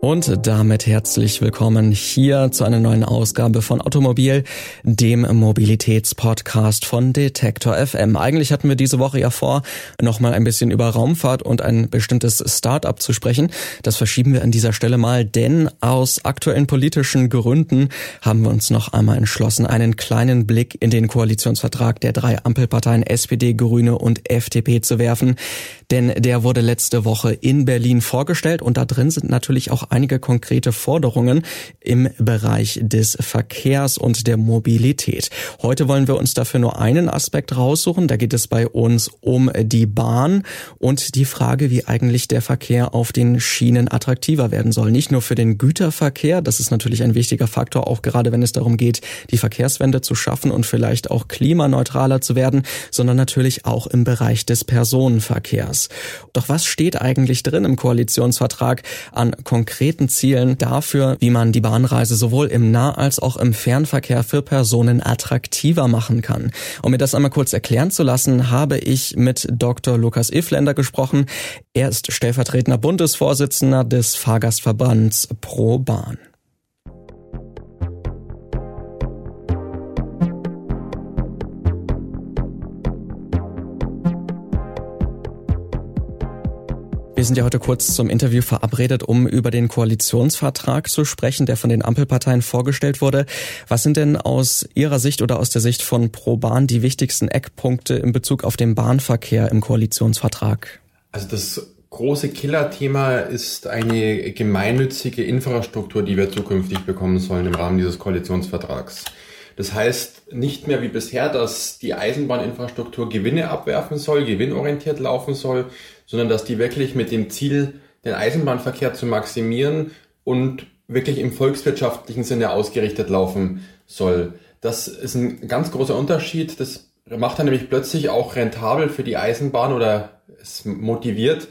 Und damit herzlich willkommen hier zu einer neuen Ausgabe von Automobil, dem Mobilitätspodcast von Detektor FM. Eigentlich hatten wir diese Woche ja vor, nochmal ein bisschen über Raumfahrt und ein bestimmtes Start-up zu sprechen. Das verschieben wir an dieser Stelle mal, denn aus aktuellen politischen Gründen haben wir uns noch einmal entschlossen, einen kleinen Blick in den Koalitionsvertrag der drei Ampelparteien SPD, Grüne und FDP zu werfen. Denn der wurde letzte Woche in Berlin vorgestellt und da drin sind natürlich auch einige konkrete Forderungen im Bereich des Verkehrs und der Mobilität. Heute wollen wir uns dafür nur einen Aspekt raussuchen. Da geht es bei uns um die Bahn und die Frage, wie eigentlich der Verkehr auf den Schienen attraktiver werden soll. Nicht nur für den Güterverkehr, das ist natürlich ein wichtiger Faktor, auch gerade wenn es darum geht, die Verkehrswende zu schaffen und vielleicht auch klimaneutraler zu werden, sondern natürlich auch im Bereich des Personenverkehrs. Doch was steht eigentlich drin im Koalitionsvertrag an konkreten konkreten Zielen dafür, wie man die Bahnreise sowohl im Nah- als auch im Fernverkehr für Personen attraktiver machen kann. Um mir das einmal kurz erklären zu lassen, habe ich mit Dr. Lukas Ifländer gesprochen. Er ist stellvertretender Bundesvorsitzender des Fahrgastverbands Pro Bahn. Wir sind ja heute kurz zum Interview verabredet, um über den Koalitionsvertrag zu sprechen, der von den Ampelparteien vorgestellt wurde. Was sind denn aus Ihrer Sicht oder aus der Sicht von ProBahn die wichtigsten Eckpunkte in Bezug auf den Bahnverkehr im Koalitionsvertrag? Also das große Killerthema ist eine gemeinnützige Infrastruktur, die wir zukünftig bekommen sollen im Rahmen dieses Koalitionsvertrags. Das heißt nicht mehr wie bisher, dass die Eisenbahninfrastruktur Gewinne abwerfen soll, gewinnorientiert laufen soll, sondern dass die wirklich mit dem Ziel, den Eisenbahnverkehr zu maximieren und wirklich im volkswirtschaftlichen Sinne ausgerichtet laufen soll. Das ist ein ganz großer Unterschied. Das macht dann nämlich plötzlich auch rentabel für die Eisenbahn oder es motiviert,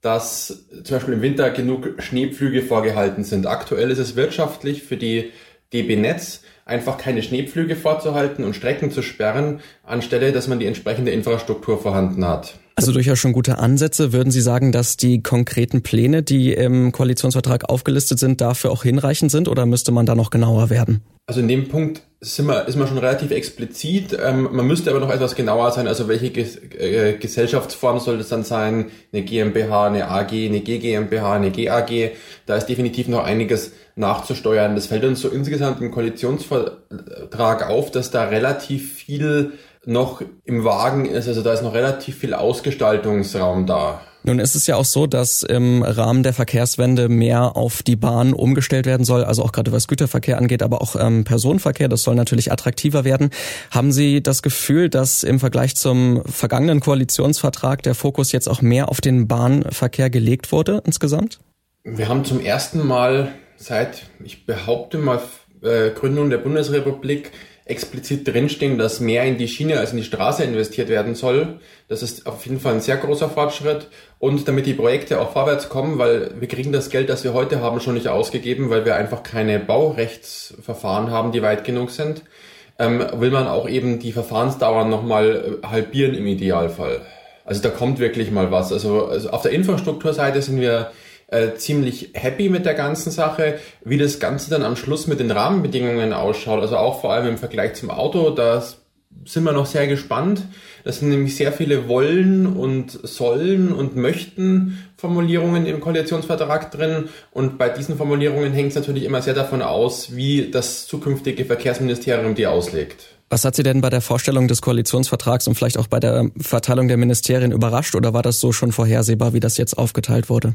dass zum Beispiel im Winter genug Schneepflüge vorgehalten sind. Aktuell ist es wirtschaftlich für die DB Netz einfach keine Schneepflüge vorzuhalten und Strecken zu sperren, anstelle dass man die entsprechende Infrastruktur vorhanden hat. Also durchaus schon gute Ansätze. Würden Sie sagen, dass die konkreten Pläne, die im Koalitionsvertrag aufgelistet sind, dafür auch hinreichend sind oder müsste man da noch genauer werden? Also in dem Punkt sind wir, ist man schon relativ explizit. Ähm, man müsste aber noch etwas genauer sein. Also welche Ges äh, Gesellschaftsform soll das dann sein? Eine GmbH, eine AG, eine GGmbH, eine GAG. Da ist definitiv noch einiges nachzusteuern. Das fällt uns so insgesamt im Koalitionsvertrag auf, dass da relativ viel noch im Wagen ist. Also da ist noch relativ viel Ausgestaltungsraum da. Nun ist es ja auch so, dass im Rahmen der Verkehrswende mehr auf die Bahn umgestellt werden soll, also auch gerade was Güterverkehr angeht, aber auch ähm, Personenverkehr, das soll natürlich attraktiver werden. Haben Sie das Gefühl, dass im Vergleich zum vergangenen Koalitionsvertrag der Fokus jetzt auch mehr auf den Bahnverkehr gelegt wurde insgesamt? Wir haben zum ersten Mal seit, ich behaupte mal, äh, Gründung der Bundesrepublik explizit drinstehen, dass mehr in die Schiene als in die Straße investiert werden soll. Das ist auf jeden Fall ein sehr großer Fortschritt. Und damit die Projekte auch vorwärts kommen, weil wir kriegen das Geld, das wir heute haben, schon nicht ausgegeben, weil wir einfach keine Baurechtsverfahren haben, die weit genug sind, ähm, will man auch eben die Verfahrensdauern nochmal äh, halbieren im Idealfall. Also da kommt wirklich mal was. Also, also auf der Infrastrukturseite sind wir äh, ziemlich happy mit der ganzen Sache. Wie das Ganze dann am Schluss mit den Rahmenbedingungen ausschaut, also auch vor allem im Vergleich zum Auto, da sind wir noch sehr gespannt. Das sind nämlich sehr viele wollen und sollen und möchten Formulierungen im Koalitionsvertrag drin. Und bei diesen Formulierungen hängt es natürlich immer sehr davon aus, wie das zukünftige Verkehrsministerium die auslegt. Was hat Sie denn bei der Vorstellung des Koalitionsvertrags und vielleicht auch bei der Verteilung der Ministerien überrascht oder war das so schon vorhersehbar, wie das jetzt aufgeteilt wurde?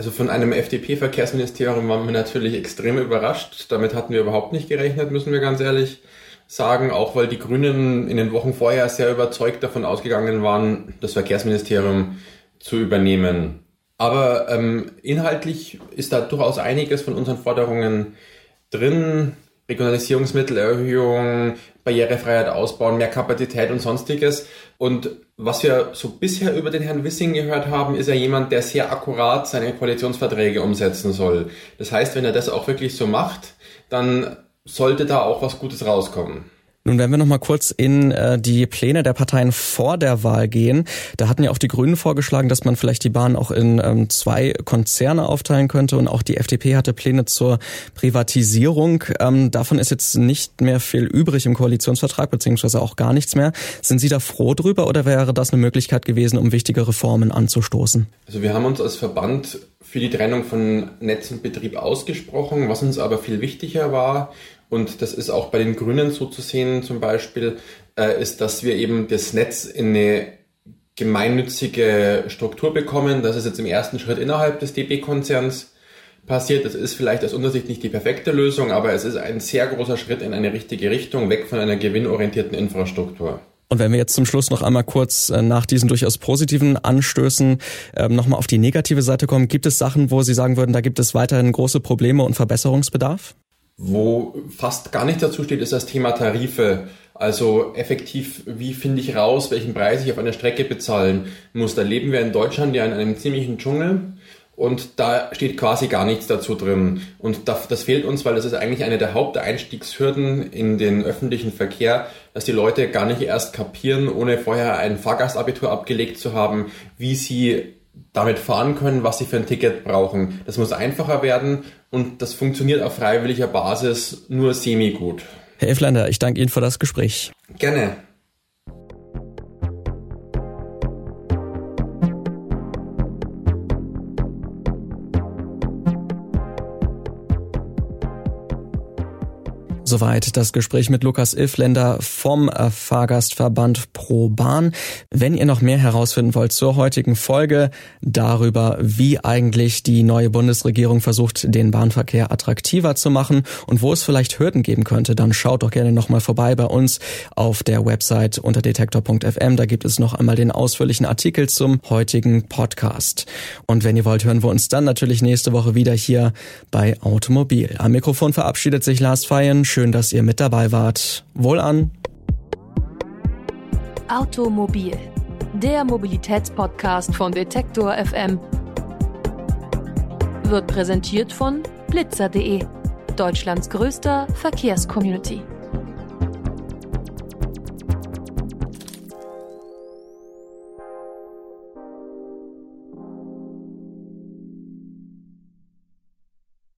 Also von einem FDP-Verkehrsministerium waren wir natürlich extrem überrascht. Damit hatten wir überhaupt nicht gerechnet, müssen wir ganz ehrlich sagen, auch weil die Grünen in den Wochen vorher sehr überzeugt davon ausgegangen waren, das Verkehrsministerium zu übernehmen. Aber ähm, inhaltlich ist da durchaus einiges von unseren Forderungen drin. Regionalisierungsmittelerhöhung, Barrierefreiheit ausbauen, mehr Kapazität und sonstiges. Und was wir so bisher über den Herrn Wissing gehört haben, ist er jemand, der sehr akkurat seine Koalitionsverträge umsetzen soll. Das heißt, wenn er das auch wirklich so macht, dann sollte da auch was Gutes rauskommen. Nun, wenn wir noch mal kurz in äh, die Pläne der Parteien vor der Wahl gehen, da hatten ja auch die Grünen vorgeschlagen, dass man vielleicht die Bahn auch in ähm, zwei Konzerne aufteilen könnte und auch die FDP hatte Pläne zur Privatisierung. Ähm, davon ist jetzt nicht mehr viel übrig im Koalitionsvertrag beziehungsweise auch gar nichts mehr. Sind Sie da froh drüber oder wäre das eine Möglichkeit gewesen, um wichtige Reformen anzustoßen? Also wir haben uns als Verband für die Trennung von Netz und Betrieb ausgesprochen. Was uns aber viel wichtiger war, und das ist auch bei den Grünen so zu sehen zum Beispiel, äh, ist, dass wir eben das Netz in eine gemeinnützige Struktur bekommen. Das ist jetzt im ersten Schritt innerhalb des DB-Konzerns passiert. Das ist vielleicht aus unserer Sicht nicht die perfekte Lösung, aber es ist ein sehr großer Schritt in eine richtige Richtung, weg von einer gewinnorientierten Infrastruktur. Und wenn wir jetzt zum Schluss noch einmal kurz äh, nach diesen durchaus positiven Anstößen ähm, nochmal auf die negative Seite kommen, gibt es Sachen, wo Sie sagen würden, da gibt es weiterhin große Probleme und Verbesserungsbedarf? Wo fast gar nicht dazu steht, ist das Thema Tarife. Also effektiv, wie finde ich raus, welchen Preis ich auf einer Strecke bezahlen muss. Da leben wir in Deutschland ja in einem ziemlichen Dschungel und da steht quasi gar nichts dazu drin. Und das fehlt uns, weil das ist eigentlich eine der Haupteinstiegshürden in den öffentlichen Verkehr, dass die Leute gar nicht erst kapieren, ohne vorher ein Fahrgastabitur abgelegt zu haben, wie sie damit fahren können, was sie für ein Ticket brauchen. Das muss einfacher werden und das funktioniert auf freiwilliger Basis nur semi-gut. Herr Efflander, ich danke Ihnen für das Gespräch. Gerne. Soweit das Gespräch mit Lukas Ilfländer vom äh, Fahrgastverband Pro Bahn. Wenn ihr noch mehr herausfinden wollt zur heutigen Folge darüber, wie eigentlich die neue Bundesregierung versucht, den Bahnverkehr attraktiver zu machen und wo es vielleicht Hürden geben könnte, dann schaut doch gerne nochmal vorbei bei uns auf der Website unter detektor.fm. Da gibt es noch einmal den ausführlichen Artikel zum heutigen Podcast. Und wenn ihr wollt, hören wir uns dann natürlich nächste Woche wieder hier bei Automobil. Am Mikrofon verabschiedet sich Lars Feyen. Schön, dass ihr mit dabei wart. Wohl an. Automobil, der Mobilitätspodcast von Detektor FM, wird präsentiert von blitzer.de, Deutschlands größter Verkehrscommunity.